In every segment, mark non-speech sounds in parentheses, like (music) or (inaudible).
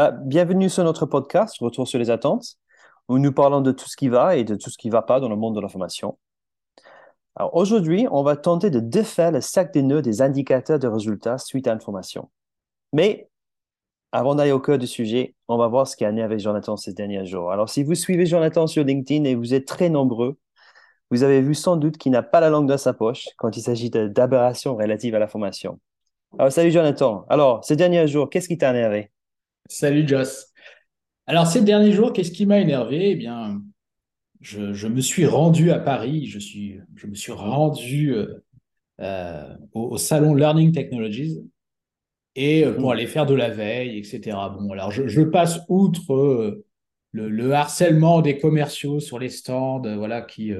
Bah, bienvenue sur notre podcast, Retour sur les attentes, où nous parlons de tout ce qui va et de tout ce qui ne va pas dans le monde de l'information. Alors aujourd'hui, on va tenter de défaire le sac des nœuds des indicateurs de résultats suite à l'information. Mais avant d'aller au cœur du sujet, on va voir ce qui a né Jonathan ces derniers jours. Alors si vous suivez Jonathan sur LinkedIn et vous êtes très nombreux, vous avez vu sans doute qu'il n'a pas la langue dans sa poche quand il s'agit d'aberrations relatives à la formation. Alors, salut Jonathan. Alors, ces derniers jours, qu'est-ce qui t'a énervé Salut Joss. Alors, ces derniers jours, qu'est-ce qui m'a énervé? Eh bien, je, me suis rendu à Paris, je, suis, je me suis rendu euh, euh, au, salon Learning Technologies et euh, pour mmh. aller faire de la veille, etc. Bon, alors je, passe outre le, harcèlement des commerciaux sur les stands, voilà, qui,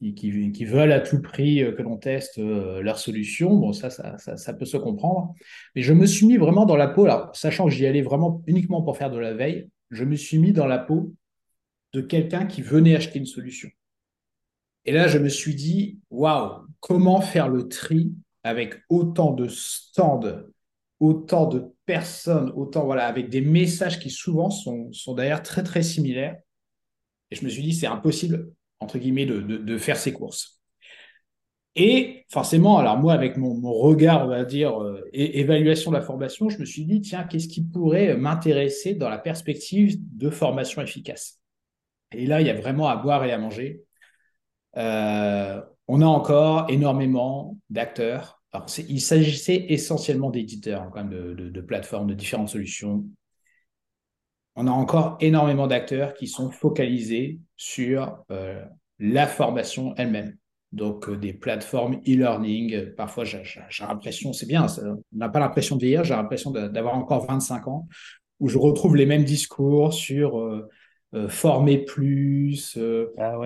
qui, veulent à tout prix euh, que l'on teste euh, leur solution. Bon, ça ça, peut se comprendre. Mais je me suis mis vraiment dans la peau, alors, sachant que j'y allais vraiment uniquement pour faire de la veille, je me suis mis dans la peau de quelqu'un qui venait acheter une solution. Et là, je me suis dit, waouh, comment faire le tri avec autant de stands, autant de personnes, autant, voilà, avec des messages qui souvent sont, sont d'ailleurs très, très similaires. Et je me suis dit, c'est impossible entre guillemets, de, faire ses courses. Et forcément, alors moi, avec mon, regard, on va dire, euh, évaluation de la formation, je me suis dit, tiens, qu'est-ce qui pourrait m'intéresser dans la perspective de formation efficace? Et là, il y a vraiment à boire et à manger. Euh, on a encore énormément d'acteurs. il s'agissait essentiellement d'éditeurs, hein, quand même, de, plateformes, de différentes solutions. On a encore énormément d'acteurs qui sont focalisés sur euh, la formation elle-même. Donc, euh, des plateformes e-learning, parfois j'ai l'impression, c'est bien, on n'a pas l'impression de vieillir, j'ai l'impression d'avoir encore 25 ans, où je retrouve les mêmes discours sur euh, former plus, ah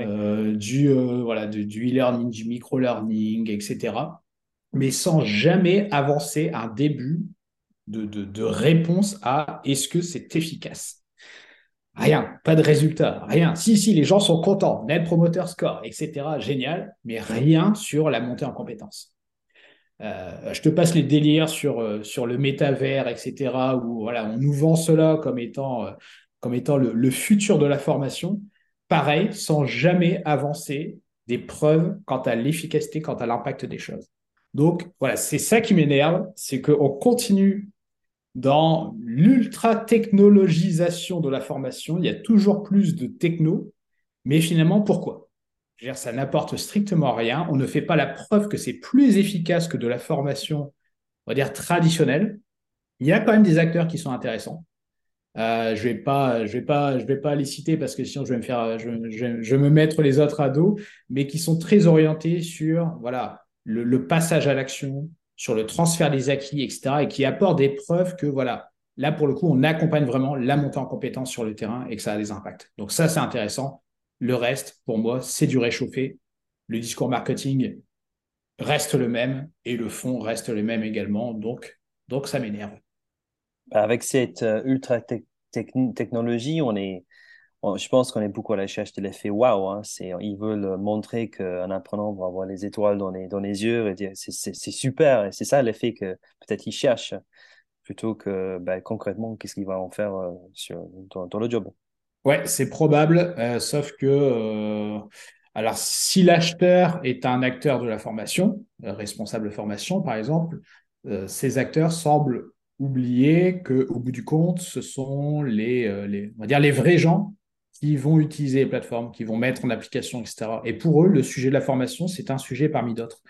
du voilà, du e-learning, du micro-learning, etc. Mais sans jamais avancer un début de, de réponse à est-ce que c'est efficace? Rien, pas de résultat, rien. Si, si, les gens sont contents, net promoter score, etc. Génial, mais rien sur la montée en compétences. Euh, je te passe les délires sur, euh, sur le métavers, etc., où voilà, on nous vend cela comme étant, euh, comme étant le, futur de la formation. Pareil, sans jamais avancer des preuves quant à l'efficacité, quant à l'impact des choses. Donc voilà, c'est ça qui m'énerve, c'est qu'on continue dans l'ultra-technologisation de la formation, il y a toujours plus de techno, mais finalement, pourquoi? Dire, Ça n'apporte strictement rien. On ne fait pas la preuve que c'est plus efficace que de la formation, on va dire, traditionnelle. Il y a quand même des acteurs qui sont intéressants. Euh, je vais pas, je vais pas, je vais pas les citer parce que sinon je vais me faire, je, vais me mettre les autres à dos, mais qui sont très orientés sur, voilà, le passage à l'action, sur le transfert des acquis, etc., et qui apporte des preuves que, voilà, là, pour le coup, on accompagne vraiment la montée en compétence sur le terrain et que ça a des impacts. Donc ça, c'est intéressant. Le reste, pour moi, c'est du réchauffé. Le discours marketing reste le même et le fond reste le même également. Donc, ça m'énerve. Avec cette euh, ultra technologie, on est, je pense qu'on est beaucoup à la recherche de l'effet wow. Hein. ils veulent montrer qu'un apprenant va avoir les étoiles dans les, dans les yeux et dire c'est super. C'est ça l'effet que peut-être ils cherchent plutôt que ben, concrètement qu'est-ce qu'il va en faire euh, sur, dans, le job. Ouais, c'est probable, euh, sauf que euh, alors si l'acheteur est un acteur de la formation, responsable de formation par exemple, ces acteurs semblent oublier que au bout du compte, ce sont les, les, on va dire les vrais gens qui vont utiliser les plateformes, qui vont mettre en application, etc. Et pour eux, le sujet de la formation, c'est un sujet parmi d'autres.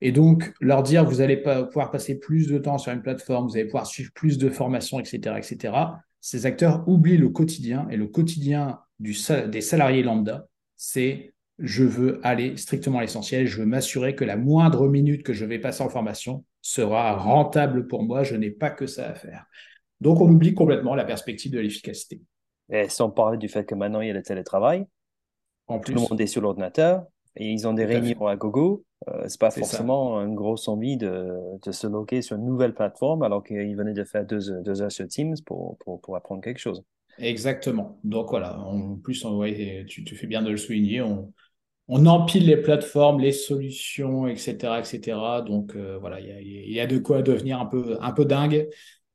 Et donc, leur dire, vous allez pas pouvoir passer plus de temps sur une plateforme, vous allez pouvoir suivre plus de formations, etc., etc., ces acteurs oublient le quotidien. Et le quotidien des salariés lambda, c'est je veux aller strictement à l'essentiel, je veux m'assurer que la moindre minute que je vais passer en formation sera rentable pour moi, je n'ai pas que ça à faire. Donc, on oublie complètement la perspective de l'efficacité. Et sans parler du fait que maintenant il y a le télétravail. En plus. Tout le monde est sur l'ordinateur et ils ont des réunions à gogo. Euh, c'est pas forcément une grosse envie de, de, se loquer sur une nouvelle plateforme alors qu'ils venaient de faire deux, deux, heures sur Teams pour, pour, pour, apprendre quelque chose. Exactement. Donc voilà, en plus, tu, tu, fais bien de le souligner, on, on empile les plateformes, les solutions, etc. etc. Donc euh, voilà, il y a, y a, de quoi devenir un peu, un peu dingue.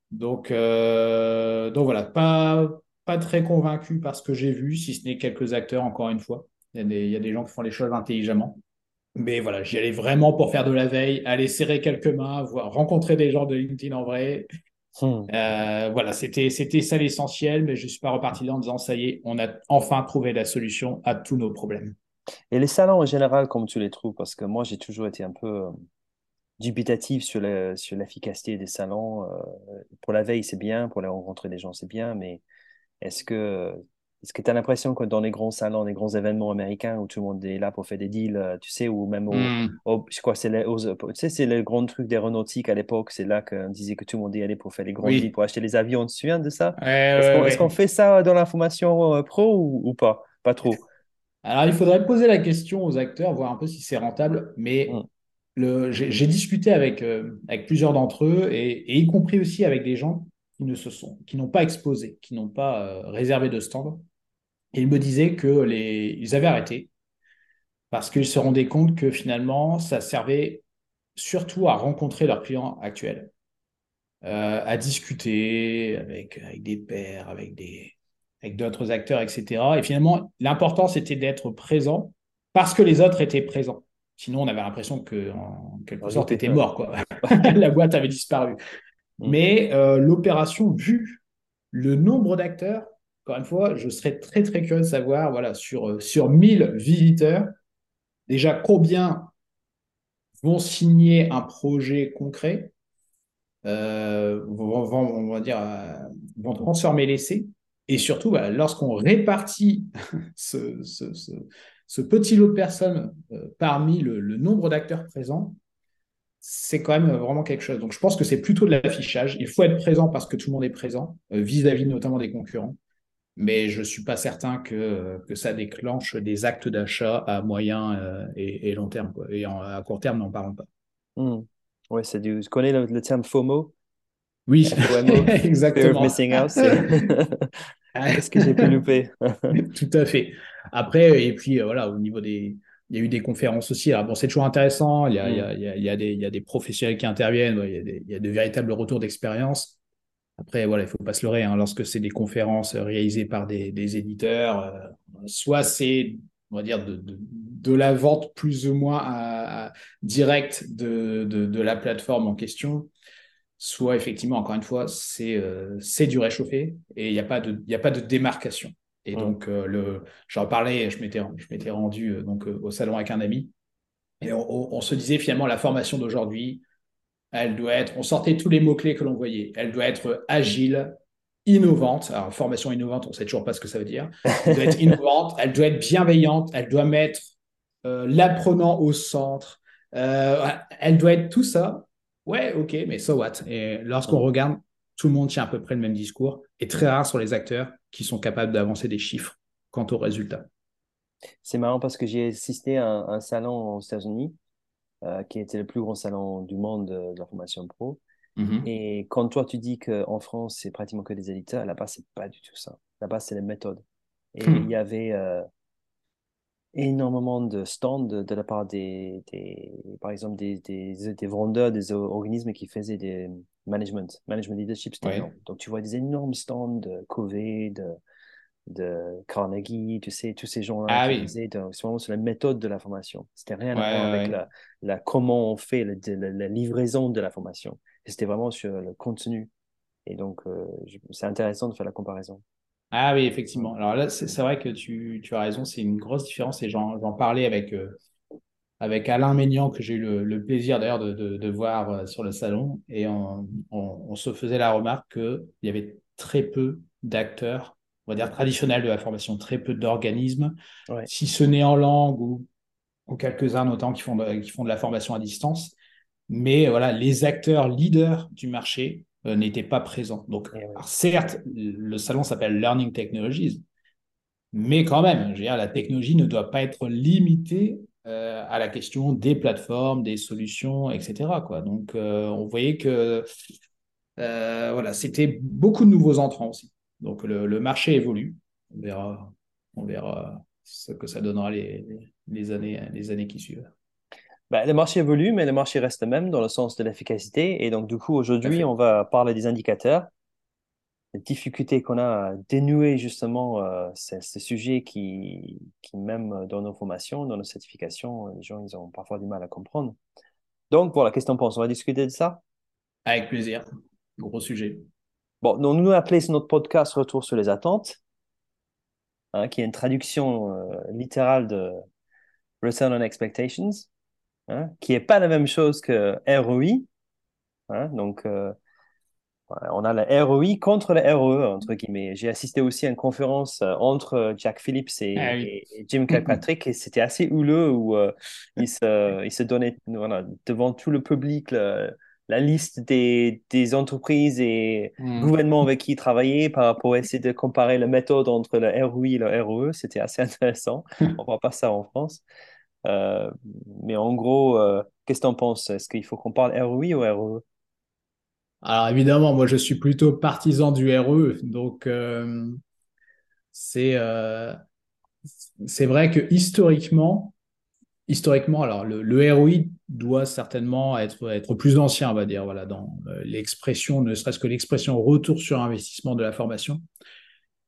Donc, donc voilà, pas, pas très convaincu par ce que j'ai vu, si ce n'est quelques acteurs, encore une fois. Il y, a des, il y a des gens qui font les choses intelligemment. Mais voilà, j'y allais vraiment pour faire de la veille, aller serrer quelques mains, voir, rencontrer des gens de LinkedIn en vrai. Hmm. Euh, voilà, c'était ça l'essentiel, mais je suis pas reparti là en disant ça y est, on a enfin trouvé la solution à tous nos problèmes. Et les salons en général, comment tu les trouves? Parce que moi, j'ai toujours été un peu euh, dubitatif sur sur l'efficacité des salons. Euh, pour la veille, c'est bien, pour aller rencontrer des gens, c'est bien, mais est-ce que est-ce que tu as l'impression que dans les grands salons, les grands événements américains où tout le monde est là pour faire des deals, euh, tu sais, ou même au, hmm. je crois c'est les, tu sais, c'est le grand truc d'aéronautique à l'époque, c'est là qu'on disait que tout le monde y allait pour faire les grands deals, pour acheter les avions, tu te souviens de ça? Est-ce qu'on fait ça dans l'information euh, pro ou, pas? Pas trop. Alors, il faudrait poser la question aux acteurs, voir un peu si c'est rentable, mais hmm. j'ai discuté avec, euh, avec plusieurs d'entre eux, et, y compris aussi avec des gens qui ne se sont, qui n'ont pas exposé, qui n'ont pas réservé de stand et ils me disaient que les... ils avaient arrêté parce qu'ils se rendaient compte que finalement, ça servait surtout à rencontrer leurs clients actuels, euh, à discuter avec, avec des pairs, avec des avec d'autres acteurs, etc. Et finalement, l'important, c'était d'être présent parce que les autres étaient présents. Sinon, on avait l'impression que, en quelque sorte, était mort. Quoi. (laughs) La boîte avait disparu. Mm. Mais euh, l'opération, vu le nombre d'acteurs, encore une fois, je serais très très curieux de savoir, voilà, sur, euh, sur 1000 visiteurs, déjà combien vont signer un projet concret, euh, vont, on transformer l'essai, et surtout, bah, lorsqu'on répartit (laughs) ce, petit lot de personnes parmi le, nombre d'acteurs présents, c'est quand même vraiment quelque chose. Donc, je pense que c'est plutôt de l'affichage. Il faut être présent parce que tout le monde est présent, vis à -vis notamment des concurrents mais je ne suis pas certain que, que ça déclenche des actes d'achat à moyen euh, et, long terme. Quoi. Et à court terme, n'en parlons pas. Hmm. Oui, c'est du... Tu connais le, terme FOMO? Oui, (laughs) exactement. missing out. (laughs) (laughs) Est-ce que j'ai pu louper? Tout à fait. Après, et puis euh, voilà, au niveau des. Il y a eu des conférences aussi. Alors, bon, c'est toujours intéressant. Il y, a, des, professionnels qui interviennent. Il y a, des, il y a de véritables retours d'expérience. Après, voilà, il ne faut pas se leurrer. Hein, lorsque c'est des conférences réalisées par des, éditeurs, euh, soit c'est, on va dire, de, de, la vente plus ou moins à, directe de, de, la plateforme en question, soit effectivement, encore une fois, c'est euh, du réchauffé et il n'y a, pas de, a pas de démarcation. Et donc, euh, le, j'en parlais, je m'étais, je m'étais rendu donc, au salon avec un ami et on se disait finalement la formation d'aujourd'hui, elle doit être, on sortait tous les mots-clés que l'on voyait. Elle doit être agile, innovante. Alors, formation innovante, on ne sait toujours pas ce que ça veut dire. Elle doit être (laughs) innovante, elle doit être bienveillante, elle doit mettre euh, l'apprenant au centre. Euh, elle doit être tout ça. Ouais, ok, mais so what? Et lorsqu'on regarde, tout le monde tient à peu près le même discours. Et très rare sont les acteurs qui sont capables d'avancer des chiffres quant aux résultats. C'est marrant parce que j'ai assisté à un salon aux États-Unis euh, qui était le plus grand salon du monde de, la formation pro. Mm-hmm. Et quand toi, tu dis qu'en France, c'est pratiquement que des éditeurs, là-bas, c'est pas du tout ça. Là-bas, c'est les méthodes. Et hmm. il y avait euh, énormément de stands de, la part des, des par exemple, des, des, des, vendeurs, des organismes qui faisaient des management, management leadership. Donc, tu vois des énormes stands de Covid, de, de Carnegie, tu sais, tous ces gens-là ah, oui. c'est vraiment sur la méthode de la formation. C'était rien à voir avec la, la, comment on fait la, livraison de la formation. C'était vraiment sur le contenu. Et donc, euh, c'est intéressant de faire la comparaison. Ah oui, effectivement. Alors là, c'est vrai que tu, tu as raison, c'est une grosse différence et j'en parlais avec, euh, avec Alain Maignan, que j'ai eu le, plaisir d'ailleurs de, de, de, voir euh, sur le salon. Et on, on, on se faisait la remarque qu'il y avait très peu d'acteurs on va dire, traditionnelle de la formation, très peu d'organismes, si ce n'est en langue ou, quelques-uns notamment qui font, de, qui font de la formation à distance. Mais voilà, les acteurs leaders du marché euh, n'étaient pas présents. Donc, eh certes, le salon s'appelle Learning Technologies, mais quand même, je veux dire, la technologie ne doit pas être limitée euh, à la question des plateformes, des solutions, etc. Quoi. Donc, euh, on voyait que voilà, c'était beaucoup de nouveaux entrants aussi. Donc le, marché évolue. On verra, on verra ce que ça donnera les, les, années, les années qui suivent. Ben, le marché évolue, mais le marché reste le même dans le sens de l'efficacité. Et donc, du coup, aujourd'hui, on va parler des indicateurs, les difficultés qu'on a à dénouer justement euh, ces, ces sujets qui, qui, même dans nos formations, dans nos certifications, les gens, ils ont parfois du mal à comprendre. Donc, voilà, qu'est-ce que tu penses? On va discuter de ça? Avec plaisir. Gros sujet. Bon, donc, nous, on a appelé notre podcast Retour sur les attentes, hein, qui est une traduction euh, littérale de Return on Expectations. Hein, qui n'est pas la même chose que ROI. Hein, donc, euh, on a le ROI contre le ROE, entre guillemets. J'ai assisté aussi à une conférence euh, entre Jack Phillips et, Ah oui. et Jim Kirkpatrick, et c'était assez houleux où euh, il, se, il se donnait voilà, devant tout le public le, la liste des, des, entreprises et Mm. gouvernements avec qui il travaillait par rapport à essayer de comparer la méthode entre le ROI et le ROE. C'était assez (laughs) intéressant. On ne voit pas ça en France. Euh, mais en gros, euh, qu'est-ce que tu en penses? Est-ce qu'il faut qu'on parle ROI ou ROE? Alors évidemment, moi je suis plutôt partisan du RE, donc euh, c'est euh, c'est vrai que historiquement, historiquement, alors le, ROI doit certainement être, être plus ancien, on va dire, voilà, dans euh, l'expression, ne serait-ce que l'expression retour sur investissement de la formation,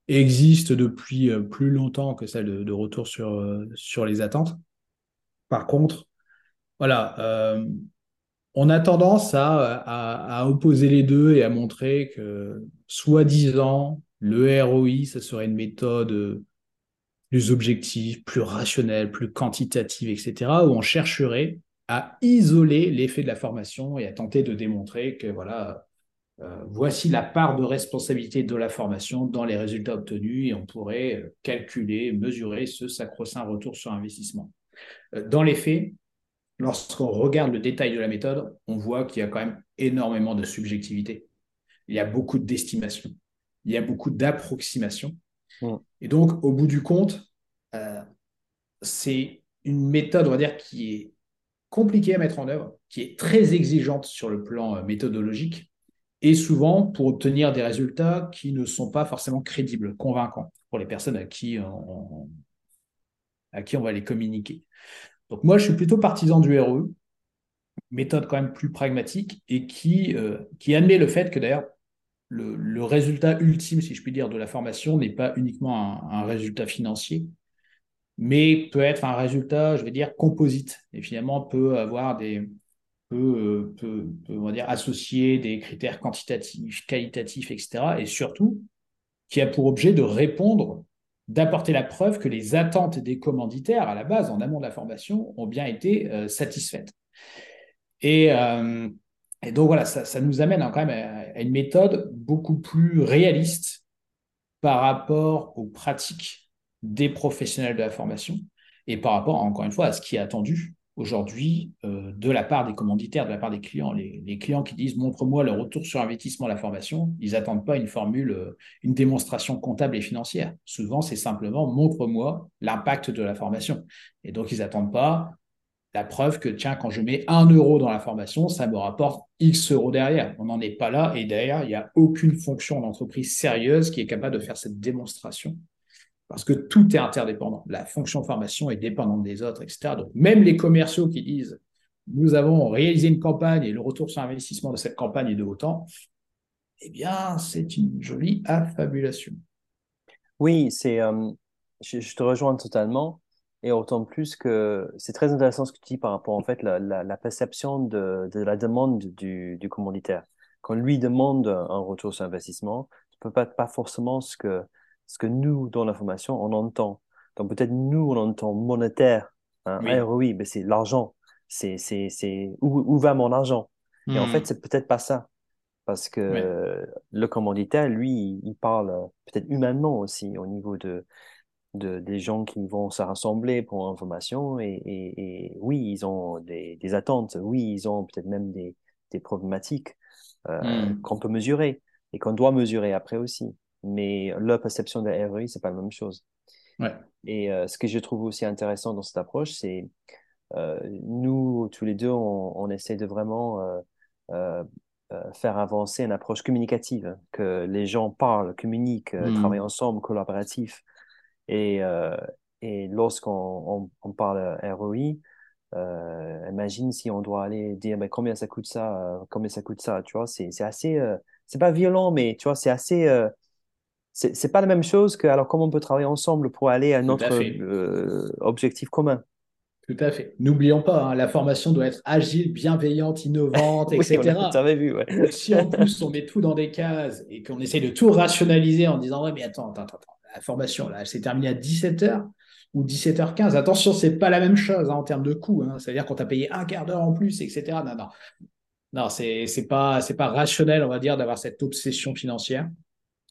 existe depuis plus longtemps que celle de, retour sur, sur les attentes. Par contre, voilà, on a tendance à, opposer les deux et à montrer que, soi-disant, le ROI, ça serait une méthode plus objective, plus rationnelle, plus quantitative, etc., où on chercherait à isoler l'effet de la formation et à tenter de démontrer que, voilà, euh, voici la part de responsabilité de la formation dans les résultats obtenus et on pourrait calculer, mesurer ce sacro-saint retour sur investissement. Euh, dans les faits, lorsqu'on regarde le détail de la méthode, on voit qu'il y a quand même énormément de subjectivité. Il y a beaucoup d'estimation. Il y a beaucoup d'approximation. Mm. Et donc, au bout du compte, euh, c'est une méthode, on va dire, qui est compliquée à mettre en œuvre, qui est très exigeante sur le plan euh, méthodologique, et souvent pour obtenir des résultats qui ne sont pas forcément crédibles, convaincants pour les personnes à qui on, à qui on va les communiquer. Donc moi, je suis plutôt partisan du RE, méthode quand même plus pragmatique et qui, euh, qui admet le fait que d'ailleurs, le, résultat ultime, si je puis dire, de la formation n'est pas uniquement un, résultat financier, mais peut être un résultat, je vais dire, composite, et finalement peut avoir des peut, peut, peut on va dire, associer des critères quantitatifs, qualitatifs, etc. Et surtout, qui a pour objet de répondre d'apporter la preuve que les attentes des commanditaires à la base, en amont de la formation, ont bien été euh, satisfaites. Et, euh, et, donc voilà, ça, nous amène quand même à une méthode beaucoup plus réaliste par rapport aux pratiques des professionnels de la formation et par rapport, encore une fois, à ce qui est attendu aujourd'hui euh, de la part des commanditaires, de la part des clients. Les, clients qui disent montre-moi le retour sur investissement de la formation, ils n'attendent pas une formule, euh, une démonstration comptable et financière. Souvent, c'est simplement montre-moi l'impact de la formation. Et donc, ils n'attendent pas la preuve que, tiens, quand je mets un euro dans la formation, ça me rapporte X euros derrière. On n'en est pas là. Et derrière, il n'y a aucune fonction d'entreprise sérieuse qui est capable de faire cette démonstration parce que tout est interdépendant. La fonction formation est dépendante des autres, etc. Donc, même les commerciaux qui disent nous avons réalisé une campagne et le retour sur investissement de cette campagne est de autant, eh bien, c'est une jolie affabulation. Oui, c'est, euh, je, te rejoins totalement. Et autant plus que c'est très intéressant ce que tu dis par rapport en fait la, la, perception de, la demande du, du commanditaire. Quand lui demande un retour sur investissement, tu peux pas pas forcément ce que ce que nous, dans la formation, on entend. Donc peut-être nous, on entend monétaire, hein, oui. ROI, mais c'est l'argent. C'est, c'est, c'est où, où va mon argent? Hmm. Et en fait, c'est peut-être pas ça. Parce que oui. le commanditaire, lui, il parle peut-être humainement aussi au niveau de, de, des gens qui vont se rassembler pour une formation. Et, et, et oui, ils ont des, des, attentes. Oui, ils ont peut-être même des, des problématiques euh, Hmm. qu'on peut mesurer et qu'on doit mesurer après aussi mais leur perception de la ROI, c'est pas la même chose. Ouais. Et euh, ce que je trouve aussi intéressant dans cette approche, c'est euh, nous, tous les deux, on, on essaie de vraiment euh, faire avancer une approche communicative, que les gens parlent, communiquent, Mm. travaillent ensemble, collaboratif. Et, et lorsqu'on on, on parle ROI, Euh, imagine si on doit aller dire ben, combien ça coûte ça, euh, combien ça coûte ça, tu vois, c'est assez, euh, c'est pas violent, mais tu vois, c'est assez, c'est pas la même chose que alors comment on peut travailler ensemble pour aller à notre objectif commun? Tout à fait. N'oublions pas, hein, la formation doit être agile, bienveillante, innovante, (laughs) etc. vu, ouais. (laughs) Si en plus on met tout dans des cases et qu'on essaye de tout rationaliser en disant ouais mais attends, attends, attends, la formation là, elle s'est terminée à 17h ou 17h15. Attention, c'est pas la même chose hein, en termes de coût. Hein. C'est-à-dire qu'on t'a payé un quart d'heure en plus, etc. Non, non. Non, c'est pas, pas rationnel, on va dire, d'avoir cette obsession financière,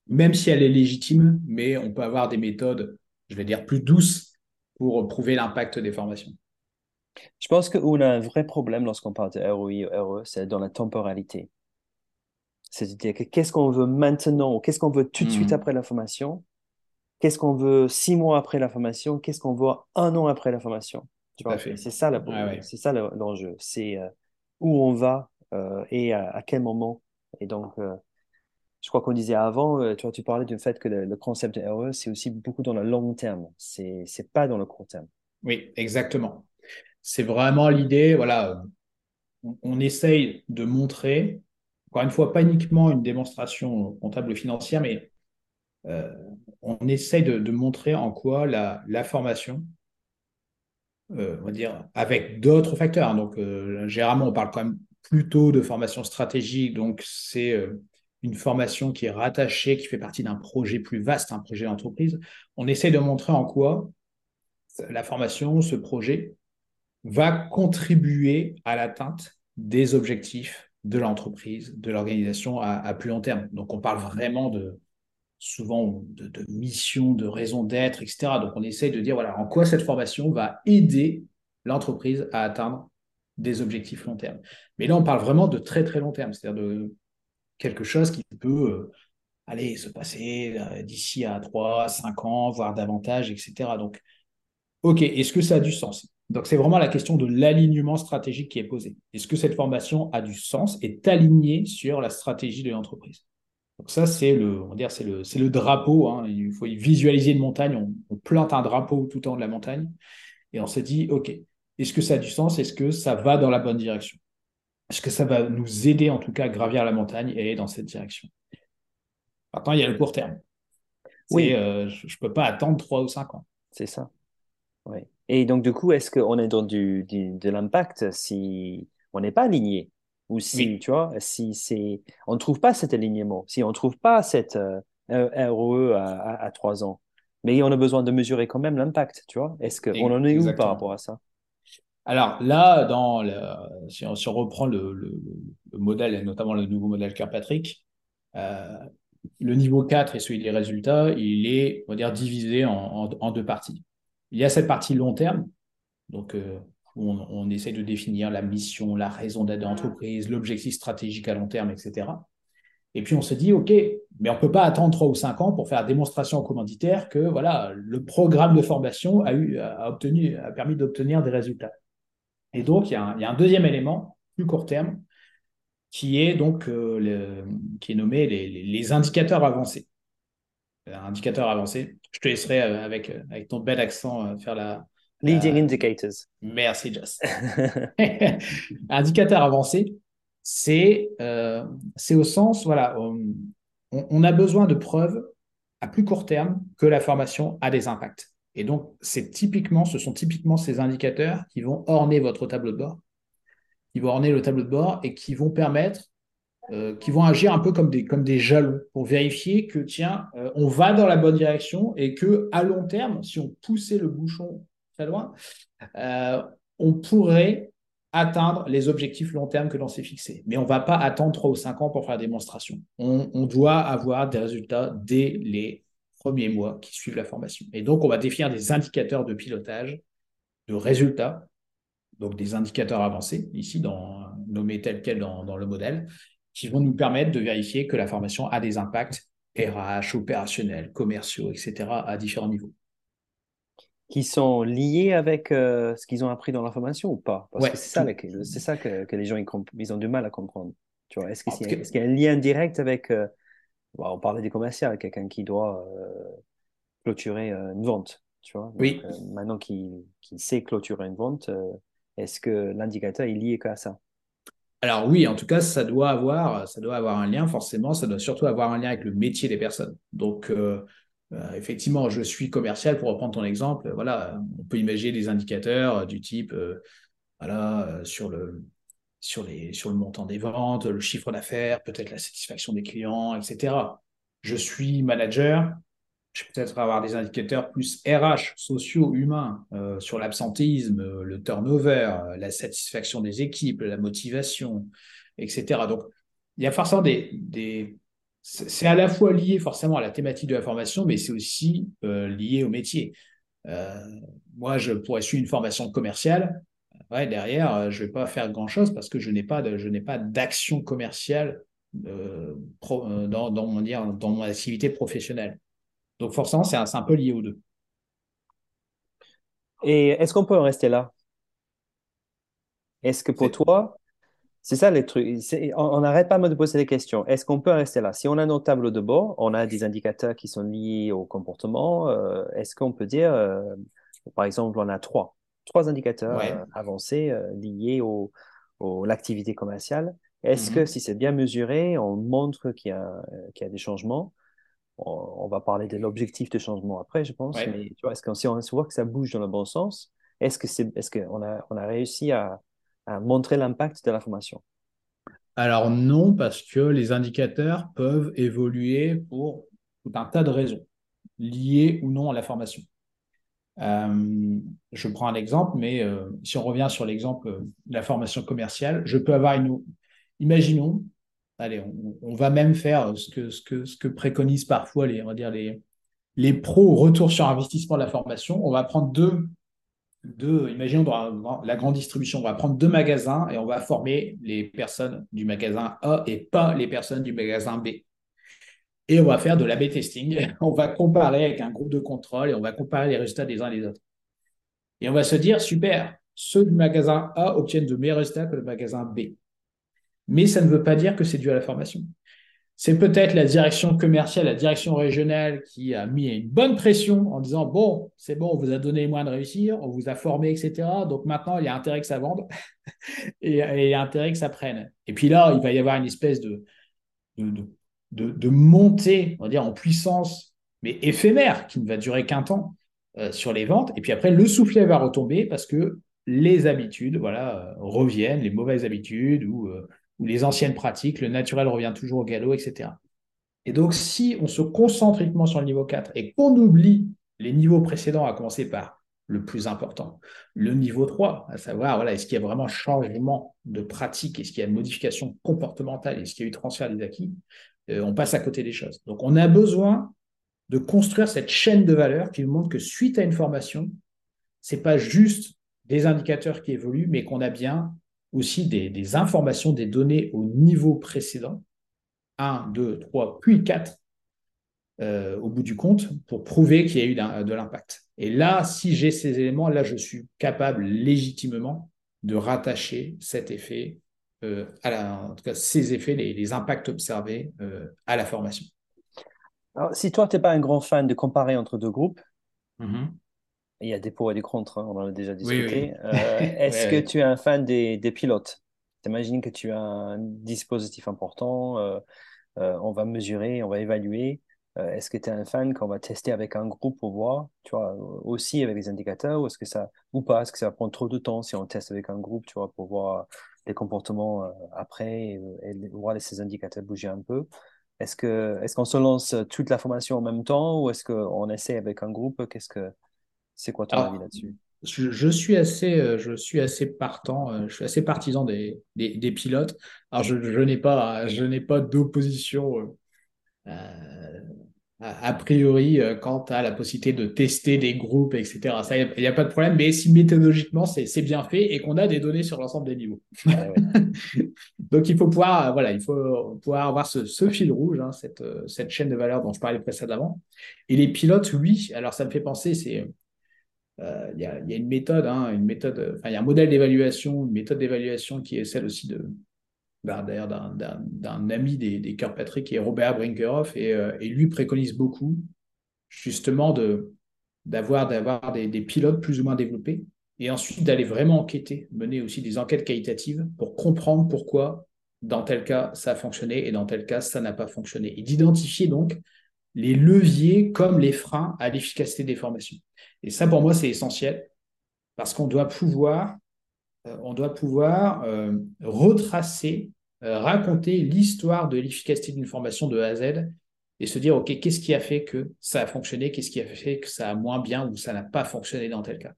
même si elle est légitime, mais on peut avoir des méthodes, je vais dire, plus douces pour prouver l'impact des formations. Je pense qu'on a un vrai problème lorsqu'on parle de ROI ou RE, c'est dans la temporalité. C'est-à-dire que qu'est-ce qu'on veut maintenant, qu'est-ce qu'on veut tout de suite hmm. après la formation, qu'est-ce qu'on veut six mois après la formation, qu'est-ce qu'on veut un an après la formation? C'est ça, c'est ça l'enjeu. C'est euh, où on va euh, et à, quel moment? Et donc, euh, je crois qu'on disait avant, tu, vois, tu parlais du fait que le, concept RE, c'est aussi beaucoup dans le long terme. C'est n'est pas dans le court terme. Oui, exactement. C'est vraiment l'idée, voilà, on, essaye de montrer, encore une fois, pas uniquement une démonstration comptable financière, mais on essaye de, montrer en quoi la, formation, euh, on va dire, avec d'autres facteurs. Hein. Donc, euh, généralement, on parle quand même plutôt de formation stratégique. Donc, c'est euh, une formation qui est rattachée, qui fait partie d'un projet plus vaste, un projet d'entreprise. On essaye de montrer en quoi la formation, ce projet, va contribuer à l'atteinte des objectifs de l'entreprise, de l'organisation à, plus long terme. Donc, on parle vraiment de, souvent de, mission, de raison d'être, etc. Donc, on essaye de dire, en quoi cette formation va aider l'entreprise à atteindre des objectifs long terme. Mais là, on parle vraiment de très, très long terme, c'est-à-dire de quelque chose qui peut euh, aller se passer euh, d'ici à 3, 5 ans, voire davantage, etc. Donc, OK, est-ce que ça a du sens? Donc, c'est vraiment la question de l'alignement stratégique qui est posée. Est-ce que cette formation a du sens, est alignée sur la stratégie de l'entreprise? Donc ça, c'est le, on va dire, c'est le, c'est le drapeau. Hein. Il faut visualiser une montagne. On, plante un drapeau tout en haut de la montagne et on se dit, ok, est-ce que ça a du sens? Est-ce que ça va dans la bonne direction? Est-ce que ça va nous aider en tout cas à gravir la montagne et aller dans cette direction? Maintenant, il y a le court terme. Oui. Euh, je ne peux pas attendre trois ou cinq ans. C'est ça. Oui. Et donc, du coup, est-ce qu'on est dans du, de l'impact si on n'est pas aligné? Ou si, tu vois, si c'est, on ne trouve pas cet alignement, si on ne trouve pas cette euh, ROE à, trois ans, mais on a besoin de mesurer quand même l'impact, tu vois? Est-ce qu'on en est où par rapport à ça? Alors là, dans si, on, reprend le, le, modèle, et notamment le nouveau modèle Kirkpatrick, euh, le niveau 4 et celui des résultats, il est, on va dire, divisé en, en, deux parties. Il y a cette partie long terme, donc euh, on, essaie de définir la mission, la raison d'être de l'entreprise, l'objectif stratégique à long terme, etc. Et puis on se dit, OK, mais on ne peut pas attendre trois ou cinq ans pour faire la démonstration commanditaire que voilà, le programme de formation a, eu, a, obtenu, a permis d'obtenir des résultats. Et donc, il y, a un, deuxième élément, plus court terme, qui est donc euh, le, qui est nommé les, indicateurs avancés. Indicateurs avancés. Je te laisserai euh, avec, avec ton bel accent euh, faire la, Leading euh, indicators. Merci, Joss. (laughs) (laughs) Indicateur avancé, c'est euh, au sens, voilà, on, a besoin de preuves à plus court terme que la formation a des impacts. Et donc, c'est typiquement, ce sont typiquement ces indicateurs qui vont orner votre tableau de bord, qui vont orner le tableau de bord et qui vont permettre, euh, qui vont agir un peu comme des, comme des jalons pour vérifier que, tiens, euh, on va dans la bonne direction et que à long terme, si on poussait le bouchon très loin, euh, on pourrait atteindre les objectifs long terme que l'on s'est fixés. Mais on ne va pas attendre 3 ou 5 ans pour faire la démonstration. On, doit avoir des résultats dès les premiers mois qui suivent la formation. Et donc, on va définir des indicateurs de pilotage, de résultats, donc des indicateurs avancés, ici dans, nommés tels quels dans, dans le modèle, qui vont nous permettre de vérifier que la formation a des impacts RH, opérationnels, commerciaux, etc., à différents niveaux qui sont liés avec euh, ce qu'ils ont appris dans la formation ou pas? Parce que c'est ça, c'est ça que, que, les gens ils, ont du mal à comprendre. Tu vois, est-ce qu'il y, a un lien direct avec euh, On parlait du commercial, quelqu'un qui doit euh, clôturer une vente. Tu vois oui. maintenant qu'il sait clôturer une vente, Est-ce que l'indicateur est lié qu'à ça? Alors oui, en tout cas, ça doit avoir, ça doit avoir un lien forcément. Ça doit surtout avoir un lien avec le métier des personnes. Donc euh, euh, effectivement, je suis commercial pour reprendre ton exemple. Voilà, on peut imaginer des indicateurs du type, voilà, sur le sur, les, sur le montant des ventes, le chiffre d'affaires, peut-être la satisfaction des clients, etc. Je suis manager, je vais peut-être avoir des indicateurs plus RH, sociaux, humains, euh, sur l'absentéisme, le turnover, la satisfaction des équipes, la motivation, etc. Donc, il y a forcément des... des... C'est à la fois lié forcément à la thématique de la formation, mais c'est aussi euh, lié au métier. Euh, moi, je pourrais suivre une formation commerciale. Ouais, derrière, je ne vais pas faire grand-chose parce que je n'ai pas, de, je n'ai pas d'action commerciale dans, dans, mon, dans mon activité professionnelle. Donc forcément, c'est un, peu lié aux deux. Et est-ce qu'on peut en rester là? Est-ce que pour toi, c'est ça les trucs, on n'arrête pas de poser des questions. Est-ce qu'on peut en rester là? Si on a nos tableaux de bord, on a des indicateurs qui sont liés au comportement, euh, est-ce qu'on peut dire, euh, par exemple, on a trois, trois indicateurs euh, avancés liés au, l'activité commerciale Est-ce que mm-hmm. si c'est bien mesuré, on montre qu'il y, qu'il y a des changements? On, va parler de l'objectif de changement après, je pense. Mais tu vois, est-ce que si on voit que ça bouge dans le bon sens, est-ce que c'est, est-ce qu'on a, on a réussi à, montrer l'impact de la formation? Alors non, parce que les indicateurs peuvent évoluer pour tout un tas de raisons, liées ou non à la formation. Euh, je prends un exemple, mais euh, si on revient sur l'exemple de la formation commerciale, je peux avoir une. Imaginons, allez, on, va même faire ce que, ce que, préconisent parfois les, on va pros retour sur investissement de la formation. On va prendre deux, deux imaginons dans la grande distribution, on va prendre deux magasins et on va former les personnes du magasin A et pas les personnes du magasin B. Et on va faire de l'A-B testing. (laughs) On va comparer avec un groupe de contrôle et on va comparer les résultats des uns et des autres. Et on va se dire, super, ceux du magasin A obtiennent de meilleurs résultats que le magasin B mais ça ne veut pas dire que c'est dû à la formation. C'est peut-être la direction commerciale, la direction régionale qui a mis une bonne pression en disant bon, c'est bon, on vous a donné les moyens de réussir, on vous a formé, etc. Donc maintenant, il y a intérêt que ça vende (laughs) et, il y a intérêt que ça prenne. Et puis là, il va y avoir une espèce de, montée, on va dire, en puissance, mais éphémère, qui ne va durer qu'un temps euh, sur les ventes. Et puis après, le soufflet va retomber parce que les habitudes, voilà, euh, reviennent, les mauvaises habitudes ou euh, ou les anciennes pratiques, le naturel revient toujours au galop, etc. Et donc, si on se concentre uniquement sur le niveau 4 et qu'on oublie les niveaux précédents, à commencer par le plus important, le niveau 3, à savoir, voilà, est-ce qu'il y a vraiment changement de pratique, est-ce qu'il y a une modification comportementale, est-ce qu'il y a eu transfert des acquis, euh, on passe à côté des choses. Donc, on a besoin de construire cette chaîne de valeur qui nous montre que suite à une formation, ce n'est pas juste des indicateurs qui évoluent, mais qu'on a bien aussi des, informations, des données au niveau précédent, 1, 2, 3, puis 4, euh, au bout du compte, pour prouver qu'il y a eu de l'impact. Et là, si j'ai ces éléments, là, je suis capable légitimement de rattacher cet effet, euh, à la, en tout cas ces effets, les, impacts observés euh, à la formation. Alors, si toi, tu n'es pas un grand fan de comparer entre deux groupes, mm-hmm. Il y a des pour et des contre, hein, on en a déjà discuté. Euh, (laughs) est-ce que tu es un fan des, des pilotes? T'imagines que tu as un dispositif important, euh, on va mesurer, on va évaluer. est-ce que tu es un fan qu'on va tester avec un groupe pour voir, tu vois, aussi avec les indicateurs, ou est-ce que ça, ou pas, est-ce que ça va prendre trop de temps si on teste avec un groupe, tu vois, pour voir les comportements après et, voir ces indicateurs bouger un peu. Est-ce que, est-ce qu'on se lance toute la formation en même temps, ou est-ce qu'on essaie avec un groupe? Qu'est-ce que c'est quoi ton avis là-dessus? je, suis assez, euh, je suis assez partant, euh, je suis assez partisan des, des, pilotes. Alors, je, je n'ai pas, je n'ai pas d'opposition euh, a, priori quant à la possibilité de tester des groupes, etc. Ça, il n'y a, pas de problème. Mais si méthodologiquement c'est bien fait et qu'on a des données sur l'ensemble des niveaux. Ah (laughs) Donc, il faut pouvoir, voilà, il faut pouvoir avoir ce, ce fil rouge, hein, cette, cette chaîne de valeur dont je parlais précédemment. Et les pilotes, oui. Alors, ça me fait penser, c'est euh, il y, a, une méthode, hein, une méthode, il y a un modèle d'évaluation, une méthode d'évaluation qui est celle aussi de, d'ailleurs d'un ami des, des Kirkpatrick qui est Robert Brinkerhoff et, euh, lui préconise beaucoup justement d'avoir des, pilotes plus ou moins développés et ensuite d'aller vraiment enquêter, mener aussi des enquêtes qualitatives pour comprendre pourquoi dans tel cas ça a fonctionné et dans tel cas ça n'a pas fonctionné. Et d'identifier donc les leviers comme les freins à l'efficacité des formations. Et ça, pour moi, c'est essentiel parce qu'on doit pouvoir, euh, on doit pouvoir euh, retracer, raconter l'histoire de l'efficacité d'une formation de A à Z et se dire, OK, qu'est-ce qui a fait que ça a fonctionné, qu'est-ce qui a fait que ça a moins bien ou ça n'a pas fonctionné dans tel cas.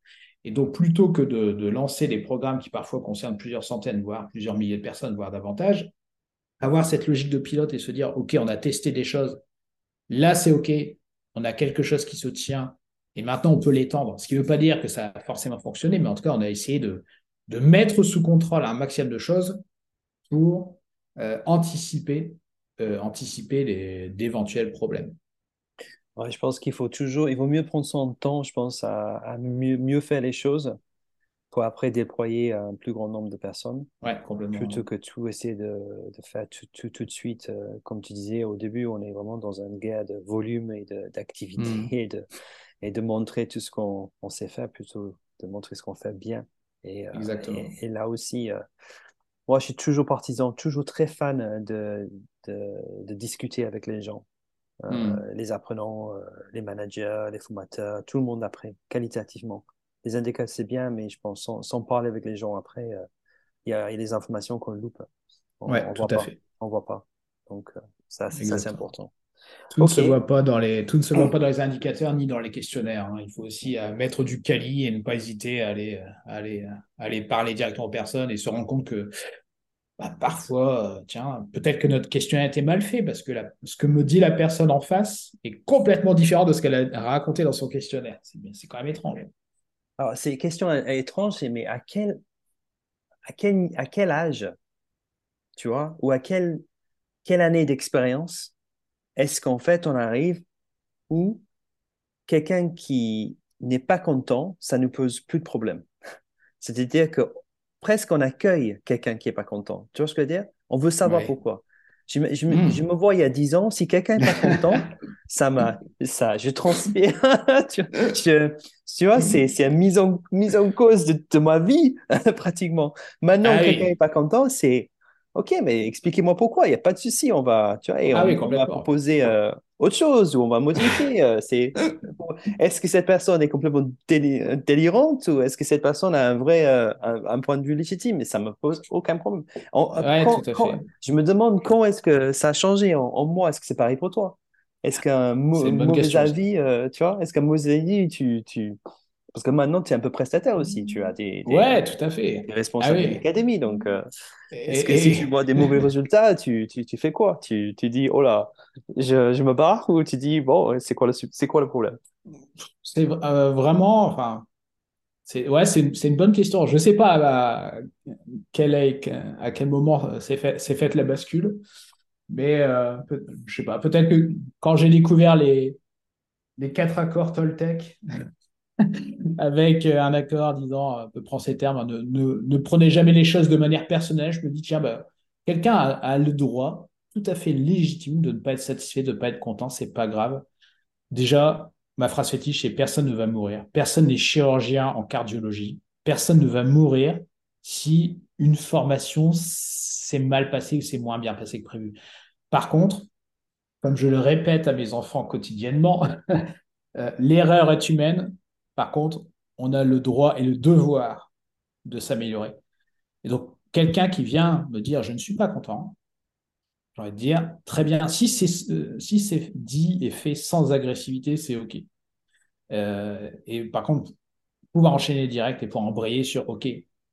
Et donc, plutôt que de, lancer des programmes qui parfois concernent plusieurs centaines, voire plusieurs milliers de personnes, voire davantage, avoir cette logique de pilote et se dire, OK, on a testé des choses, là c'est OK, on a quelque chose qui se tient, et maintenant on peut l'étendre. Ce qui ne veut pas dire que ça a forcément fonctionné, mais en tout cas, on a essayé de, de mettre sous contrôle un maximum de choses pour euh, anticiper euh, anticiper d'éventuels problèmes. je pense qu'il faut toujours, il vaut mieux prendre son temps, je pense, à, mieux, mieux, faire les choses pour après déployer un plus grand nombre de personnes. Ouais, complètement. Plutôt que tout essayer de, de faire tout, tout, tout, de suite. Euh, comme tu disais au début, on est vraiment dans une guerre de volume et d'activité mm. et, de, et de montrer tout ce qu'on sait faire plutôt de montrer ce qu'on fait bien. Et, euh, Exactement. Et, là aussi, moi, je suis toujours partisan, toujours très fan de, de, discuter avec les gens, euh, hmm. les apprenants, euh, les managers, les formateurs, tout le monde après, qualitativement. Les indicateurs, c'est bien, mais je pense, sans, parler avec les gens après, euh, il y, a, des informations qu'on loupe. On, ouais, tout à fait. On voit pas. Donc, ça, c'est important. Tout, ne se voit pas dans les, tout ne se voit pas dans les indicateurs ni dans les questionnaires. Hein. Il faut aussi mettre du quali et ne pas hésiter à aller, à aller, à aller parler directement aux personnes et se rendre compte que bah, parfois, euh, tiens, peut-être que notre question a été mal fait parce que ce que me dit la personne en face est complètement différent de ce qu'elle a raconté dans son questionnaire. C'est quand même étrange. Alors, c'est une question étrange, mais à quel, à quel, à quel âge, tu vois, ou à quelle, quelle année d'expérience est-ce qu'en fait on arrive où quelqu'un qui n'est pas content, ça ne pose plus de problème? (laughs) C'est-à-dire que presque on accueille quelqu'un qui n'est pas content. Tu vois ce que je veux dire? On veut savoir pourquoi. Je me, hmm. je, me, vois il y a dix ans, si quelqu'un n'est pas content, (laughs) ça m'a, ça, je transpire. (laughs) tu, tu, vois, c'est, c'est une mise en, mise en cause de, ma vie, pratiquement. Maintenant, ah quelqu'un n'est pas content, c'est, OK, mais expliquez-moi pourquoi, il n'y a pas de souci, on va, tu vois, et ah on, va proposer euh, autre chose ou on va modifier. Euh, c'est, est-ce que cette personne est complètement délirante ou est-ce que cette personne a un vrai euh, un, point de vue légitime? Mais ça me pose aucun problème. je me demande quand est-ce que ça a changé en, moi. Est-ce que c'est pareil pour toi? Est-ce qu'un mauvais avis, tu vois Est-ce qu'un mauvais avis, tu, tu parce que maintenant, tu es un peu prestataire aussi. Tu as des, ouais, tout à fait. des responsables ah d'académie. Donc, euh, est-ce que si tu vois des mauvais (laughs) résultats, tu, tu, tu fais quoi? Tu, tu dis, oh là, je, je, me barre ou tu dis, bon, c'est quoi, le, c'est quoi le problème? C'est euh, vraiment, enfin, c'est, ouais, c'est, c'est une bonne question. Je ne sais pas à, quel, à quel moment s'est, fait, s'est faite la bascule, mais euh, je sais pas, peut-être que quand j'ai découvert les, les quatre accords Toltec, (laughs) avec euh, un accord disant, euh, prends ces termes, hein, ne, ne, prenez jamais les choses de manière personnelle. Je me dis, tiens, bah, quelqu'un a, le droit tout à fait légitime de ne pas être satisfait, de ne pas être content, c'est pas grave. Déjà, ma phrase fétiche, c'est personne ne va mourir. Personne n'est chirurgien en cardiologie. Personne ne va mourir si une formation s'est mal passée ou s'est moins bien passée que prévu. Par contre, comme je le répète à mes enfants quotidiennement, (laughs) euh, l'erreur est humaine, par contre, on a le droit et le devoir de s'améliorer. Et donc, quelqu'un qui vient me dire je ne suis pas content, j'ai envie de dire très bien, si c'est euh, dit et fait sans agressivité, c'est OK. Euh, et par contre, pouvoir enchaîner direct et pouvoir embrayer sur OK,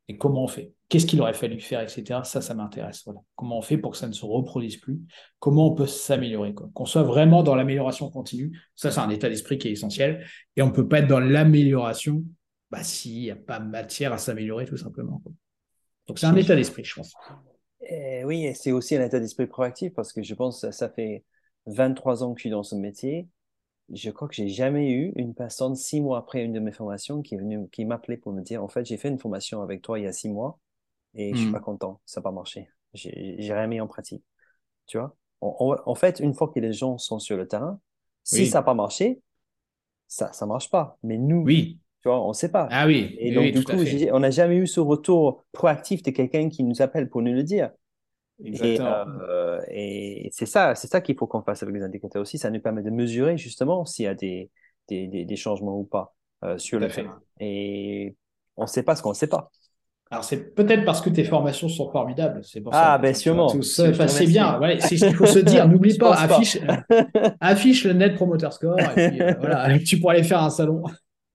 et comment on fait? Qu'est-ce qu'il aurait fallu faire, etc. Ça, ça m'intéresse. Voilà. Comment on fait pour que ça ne se reproduise plus? Comment on peut s'améliorer Qu'on soit vraiment dans l'amélioration continue. Ça, c'est un état d'esprit qui est essentiel. Et on ne peut pas être dans l'amélioration bah, s'il n'y a pas matière à s'améliorer, tout simplement. Donc, c'est un état d'esprit, je pense. Eh oui, et c'est aussi un état d'esprit proactif parce que je pense que ça fait 23 ans que je suis dans ce métier je crois que j'ai jamais eu une personne six mois après une de mes formations qui est venue, qui m'appelait pour me dire, en fait, j'ai fait une formation avec toi il y a six mois et je suis hmm. pas content, ça n'a pas marché. J'ai rien mis en pratique. Tu vois? En, fait, une fois que les gens sont sur le terrain, si ça n'a pas marché, ça, ça marche pas. Mais nous, oui. Tu vois, on ne sait pas. Ah oui. Et donc, du coup, on n'a jamais eu ce retour proactif de quelqu'un qui nous appelle pour nous le dire. Euh, et, c'est ça, c'est ça qu'il faut qu'on fasse avec les indicateurs aussi. Ça nous permet de mesurer justement s'il y a des, des, des, changements ou pas euh, sur le fait. Et on ne sait pas ce qu'on ne sait pas. Alors, c'est peut-être parce que tes formations sont formidables. C'est pour ah, ben sûrement. C'est bien. c'est ce qu'il faut se dire. (laughs) N'oublie pas, affiche, affiche le Net Promoter Score. Et puis, euh, voilà, (laughs) tu pourras aller faire un salon.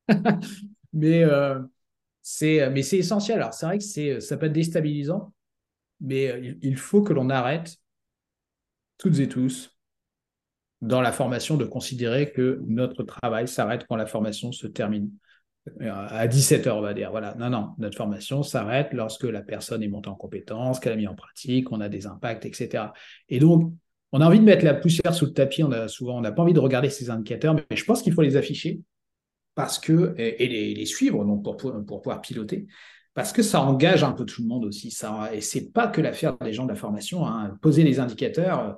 (laughs) mais c'est mais c'est essentiel. Alors, c'est vrai que c'est ça peut être déstabilisant mais euh, il faut que l'on arrête, toutes et tous, dans la formation, de considérer que notre travail s'arrête quand la formation se termine. Euh, à 17 heures, on va dire. Voilà. Non, non, notre formation s'arrête lorsque la personne est montée en compétence, qu'elle a mis en pratique, on a des impacts, etc. Et donc, on a envie de mettre la poussière sous le tapis. On a souvent, on n'a pas envie de regarder ces indicateurs, mais je pense qu'il faut les afficher parce que et, les, suivre donc pour, pour, pouvoir piloter parce que ça engage un peu tout le monde aussi. Ça, et c'est pas que l'affaire des gens de la formation. Hein. Poser les indicateurs, euh,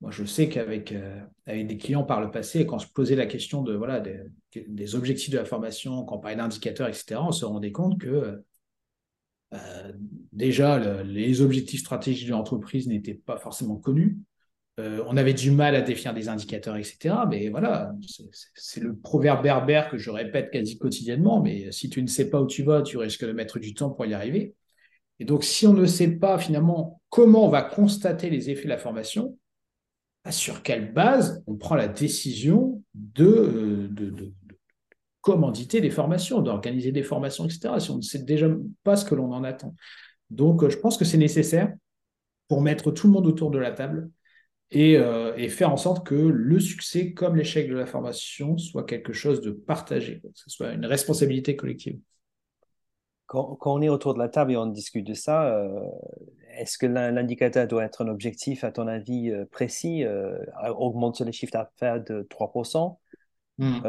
moi je sais qu'avec euh, avec des clients par le passé, quand je posais la question de voilà des, objectifs de la formation, quand on parlait d'indicateurs, etc., on se rendait compte que euh, déjà les objectifs stratégiques de l'entreprise n'étaient pas forcément connus. Euh, on avait du mal à définir des indicateurs, etc. Mais voilà, c'est le proverbe berbère que je répète quasi quotidiennement, mais si tu ne sais pas où tu vas, tu risques de mettre du temps pour y arriver. Et donc, si on ne sait pas finalement comment on va constater les effets de la formation, bah, sur quelle base on prend la décision de, euh, de, commanditer des formations, d'organiser des formations, etc., si on ne sait déjà pas ce que l'on en attend. Donc, euh, je pense que c'est nécessaire pour mettre tout le monde autour de la table euh, et, faire en sorte que le succès, comme l'échec de la formation, soit quelque chose de partagé, que ce soit une responsabilité collective. Quand, on est autour de la table et on discute de ça, euh, est-ce que l'indicateur doit être un objectif, à ton avis, euh, précis Augmenter les chiffres d'affaires de 3% hmm.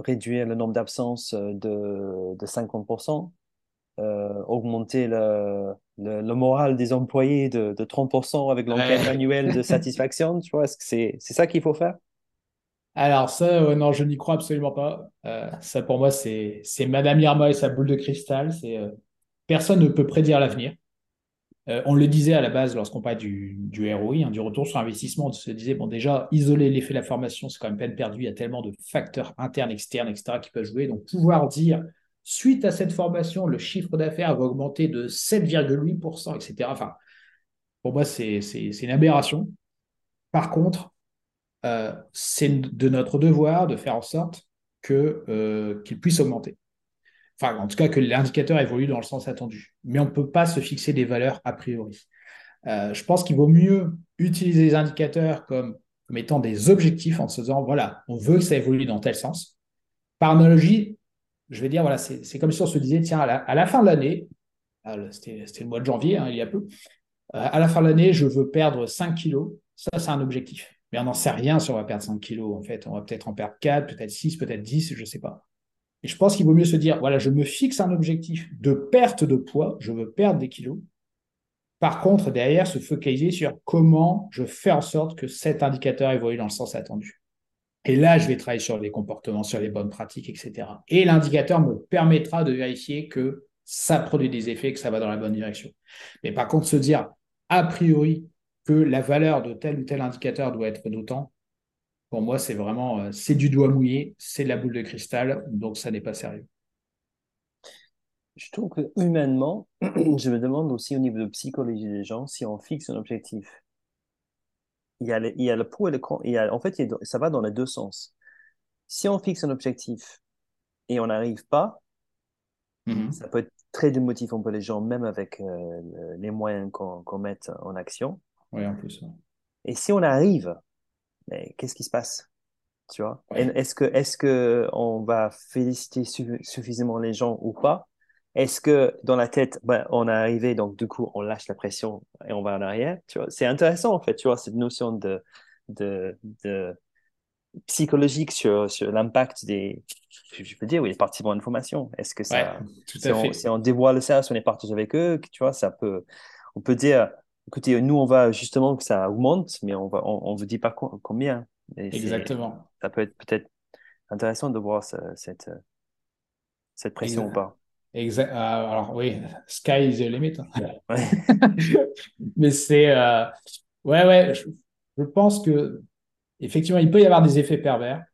réduire le nombre d'absences de, de 50% augmenter le, le, moral des employés de, de 30% avec l'enquête annuelle de (laughs) satisfaction Tu vois, est-ce que c'est c'est ça qu'il faut faire? Alors ça, non, je n'y crois absolument pas. Euh, ça pour moi, c'est Madame Irma et sa boule de cristal. C'est euh, personne ne peut prédire l'avenir. Euh, on le disait à la base lorsqu'on parlait du, du ROI, hein, du retour sur investissement, on se disait, bon déjà, isoler l'effet de la formation, c'est quand même peine perdue, il y a tellement de facteurs internes, externes, etc. qui peuvent jouer. Donc pouvoir dire, Suite à cette formation, le chiffre d'affaires va augmenter de 7,8%, etc. Enfin, pour moi, c'est une aberration. Par contre, euh, c'est de notre devoir de faire en sorte euh, qu'il puisse augmenter. Enfin, en tout cas, que l'indicateur évolue dans le sens attendu. Mais on ne peut pas se fixer des valeurs a priori. Euh, je pense qu'il vaut mieux utiliser les indicateurs comme, comme étant des objectifs en se disant, voilà, on veut que ça évolue dans tel sens. Par analogie, je vais dire, voilà, c'est comme si on se disait, tiens, à la, fin de l'année, ah, c'était le mois de janvier, hein, il y a peu, euh, à la fin de l'année, je veux perdre 5 kilos. Ça, c'est un objectif. Mais on n'en sait rien si on va perdre 5 kilos, en fait. On va peut-être en perdre 4, peut-être 6, peut-être 10, je ne sais pas. Et je pense qu'il vaut mieux se dire, voilà, je me fixe un objectif de perte de poids, je veux perdre des kilos. Par contre, derrière, se focaliser sur comment je fais en sorte que cet indicateur évolue dans le sens attendu. Et là, je vais travailler sur les comportements, sur les bonnes pratiques, etc. Et l'indicateur me permettra de vérifier que ça produit des effets, que ça va dans la bonne direction. Mais par contre, se dire a priori que la valeur de tel ou tel indicateur doit être d'autant, pour moi, c'est vraiment, euh, c'est du doigt mouillé, c'est de la boule de cristal, donc ça n'est pas sérieux. Je trouve que humainement, (clears throat) je me demande aussi au niveau de psychologie des gens si on fixe un objectif il y a le, il y a le pour et le contre. Il y a, en fait, ça va dans les deux sens. Si on fixe un objectif et on n'arrive pas, mm-hmm. ça peut être très démotivant pour les gens, même avec euh, les moyens qu'on met en action. Oui, en plus. Et si on arrive, qu'est-ce qui se passe? Tu vois? Est-ce que, est que on va féliciter suffisamment les gens ou pas? Est-ce que dans la tête, ben, on est arrivé, donc du coup, on lâche la pression et on va en arrière tu vois? C'est intéressant, en fait, tu vois, cette notion de, de, de psychologique sur, sur l'impact des, je peux dire, oui, les participants de formation. Est-ce que ça, si, on, si, on, dévoile ça, si on est partage avec eux, tu vois, ça peut, on peut dire, écoutez, nous, on va justement que ça augmente, mais on va, on, vous dit pas combien. Exactement. Ça peut être peut-être intéressant de voir cette, cette pression ou pas Exact. alors oui, sky is the limit. Hein. (laughs) Mais c'est ouais ouais, je, pense que effectivement il peut y avoir des effets pervers.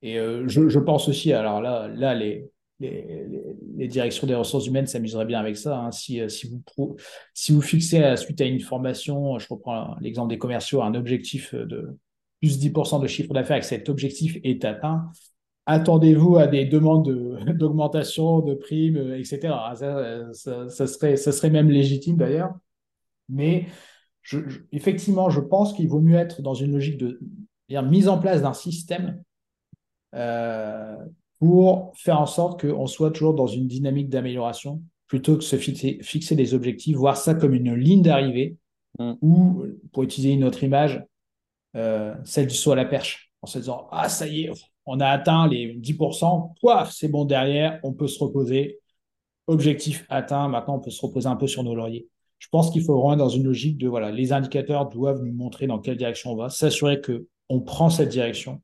Et je, je, pense aussi, alors là, là les, les, directions des ressources humaines s'amuseraient bien avec ça. Hein. Si, euh, si, vous si vous fixez euh, suite à une formation, je reprends l'exemple des commerciaux, un objectif de plus 10% de chiffre d'affaires et que cet objectif est atteint, attendez-vous à des demandes (laughs) d'augmentation de, primes, euh, etc. Ça, ça, serait, ça serait même légitime d'ailleurs. Mais je, effectivement, je pense qu'il vaut mieux être dans une logique de mise en place d'un système pour faire en sorte qu'on soit toujours dans une dynamique d'amélioration plutôt que se fixer, des objectifs, voir ça comme une ligne d'arrivée mm. ou, pour utiliser une autre image, euh, celle du saut à la perche, en se disant Ah, ça y est, on a atteint les 10%, poif, c'est bon derrière, on peut se reposer. Objectif atteint, maintenant on peut se reposer un peu sur nos lauriers. Je pense qu'il faut vraiment dans une logique de voilà, les indicateurs doivent nous montrer dans quelle direction on va, s'assurer qu'on prend cette direction,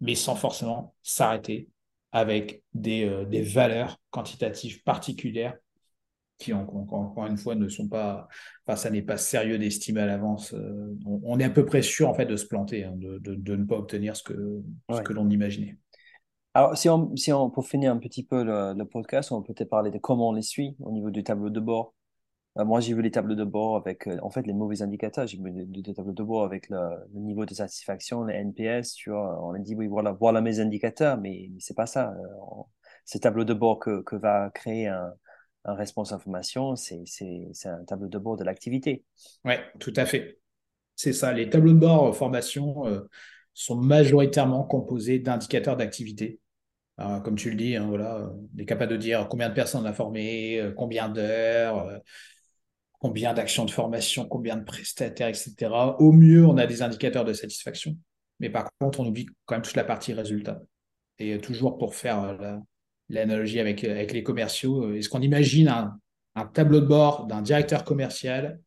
mais sans forcément s'arrêter avec des, euh, des valeurs quantitatives particulières qui, encore une fois, ne sont pas, enfin, ça n'est pas sérieux d'estimer à l'avance. Euh, on, est à peu près sûr, en fait, de se planter, hein, de, de, ne pas obtenir ce que, ce que l'on imaginait. Alors, si on, si on, pour finir un petit peu le, le podcast, on peut peut-être parler de comment on les suit au niveau du tableau de bord. Euh, moi, j'ai vu les tableaux de bord avec, euh, en fait, les mauvais indicateurs. J'ai vu des, tableaux de bord avec le, niveau de satisfaction, les NPS, tu vois. On a dit, oui, voilà, voilà mes indicateurs, mais, mais c'est pas ça. Ces tableaux de bord que, que va créer un, un responsable formation, c'est un tableau de bord de l'activité. Oui, tout à fait. C'est ça. Les tableaux de bord formation sont majoritairement composés d'indicateurs d'activité. comme tu le dis, hein, voilà, on est capable de dire combien de personnes on a formé, combien d'heures, combien d'actions de formation, combien de prestataires, etc. Au mieux, on a des indicateurs de satisfaction. Mais par contre, on oublie quand même toute la partie résultat. Et toujours pour faire euh, l'analogie avec, euh, avec les commerciaux, euh, est-ce qu'on imagine un, tableau de bord d'un directeur commercial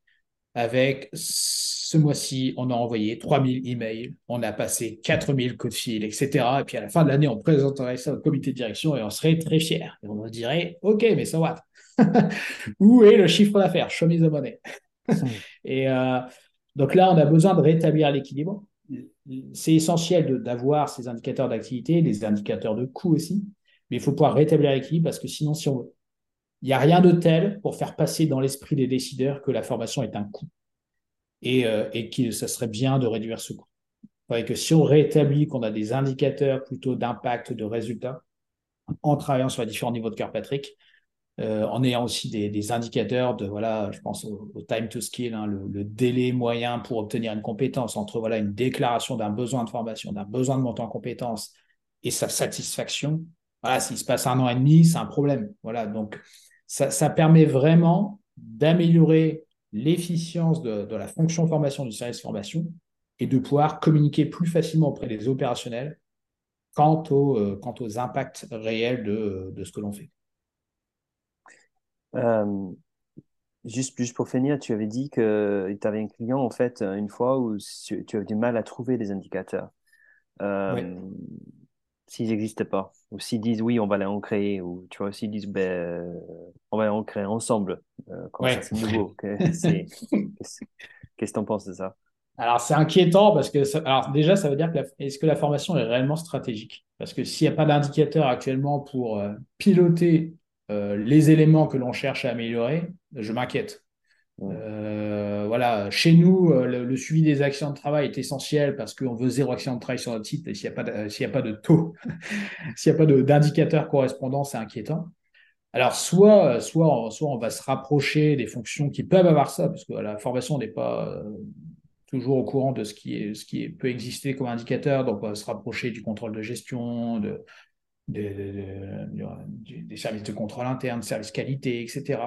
avec ce mois-ci, on a envoyé 3000 emails, on a passé 4000 coups de fil, etc. Et puis à la fin de l'année, on présenterait ça au comité de direction et on serait très fiers. Et on dirait, OK, mais ça va. (laughs) Où est le chiffre d'affaires? Show me the money. (laughs) et euh, donc là, on a besoin de rétablir l'équilibre. C'est essentiel d'avoir ces indicateurs d'activité, des indicateurs de coût aussi, mais il faut pouvoir rétablir l'équilibre parce que sinon, si on il n'y a rien de tel pour faire passer dans l'esprit des décideurs que la formation est un coût et, euh, et que ça serait bien de réduire ce coût. Et que si on rétablit qu'on a des indicateurs plutôt d'impact, de résultats, en travaillant sur les différents niveaux de Patrick, euh, en ayant aussi des, indicateurs de, voilà, je pense au, time to skill, hein, le, délai moyen pour obtenir une compétence entre voilà, une déclaration d'un besoin de formation, d'un besoin de montant en compétence et sa satisfaction. Voilà, s'il se passe un an et demi, c'est un problème. Voilà, donc ça, ça permet vraiment d'améliorer l'efficience de, de, la fonction formation du service formation et de pouvoir communiquer plus facilement auprès des opérationnels quant, au, euh, quant aux impacts réels de, de ce que l'on fait. Euh, juste, juste pour finir, tu avais dit que tu avais un client, en fait, une fois où tu, avais du mal à trouver des indicateurs. Euh, S'ils n'existent pas, ou s'ils disent oui, on va les en créer, ou tu vois, s'ils disent ben, on va les en créer ensemble. Euh, ça, c'est nouveau. (laughs) Qu'est-ce que tu en penses de ça? Alors, c'est inquiétant parce que, alors déjà, ça veut dire que est-ce que la formation est réellement stratégique? Parce que s'il n'y a pas d'indicateur actuellement pour euh, piloter euh, les éléments que l'on cherche à améliorer, je m'inquiète. Euh, voilà, chez nous, euh, le, suivi des actions de travail est essentiel parce qu'on veut zéro action de travail sur notre site s'il n'y a, a pas de taux, (laughs) s'il n'y a pas d'indicateur correspondant, c'est inquiétant. Alors, soit, soit, soit on va se rapprocher des fonctions qui peuvent avoir ça, parce que la formation n'est pas toujours au courant de ce qui, peut exister comme indicateur, donc on va se rapprocher du contrôle de gestion, de, des services de contrôle interne, services qualité, etc.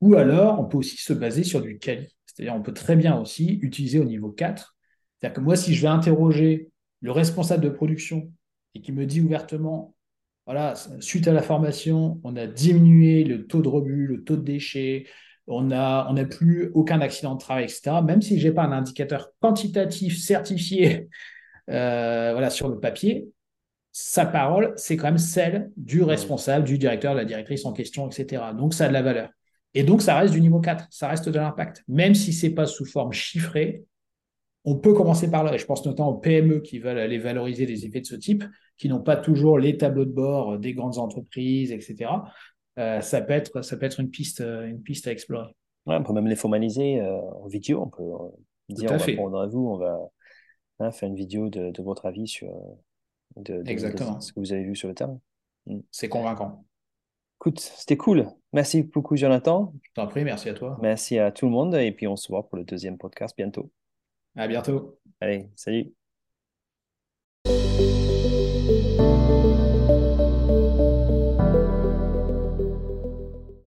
Ou alors, on peut aussi se baser sur du quali. C'est-à-dire, on peut très bien aussi utiliser au niveau 4. C'est-à-dire que moi, si je vais interroger le responsable de production et qui me dit ouvertement, voilà, suite à la formation, on a diminué le taux de rebut, le taux de déchets, on n'a on a plus aucun accident de travail, etc. Même si je n'ai pas un indicateur quantitatif certifié euh, voilà, sur le papier, sa parole, c'est quand même celle du responsable, du directeur, de la directrice en question, etc. Donc, ça a de la valeur. Et donc, ça reste du niveau 4, ça reste de l'impact. Même si ce n'est pas sous forme chiffrée, on peut commencer par là. Et je pense notamment aux PME qui veulent aller valoriser des effets de ce type, qui n'ont pas toujours les tableaux de bord des grandes entreprises, etc. Euh, ça, peut être, ça peut être une piste, une piste à explorer. on peut même les formaliser euh, en vidéo. On peut euh, dire, on va prendre à vous, on va hein, faire une vidéo de, votre avis sur de, ce que vous avez vu sur le terrain. Mm. C'est convaincant. Écoute, c'était cool. Merci beaucoup, Jonathan. Je t'en prie, merci à toi. Merci à tout le monde. Et puis, on se voit pour le deuxième podcast bientôt. À bientôt. Allez, salut.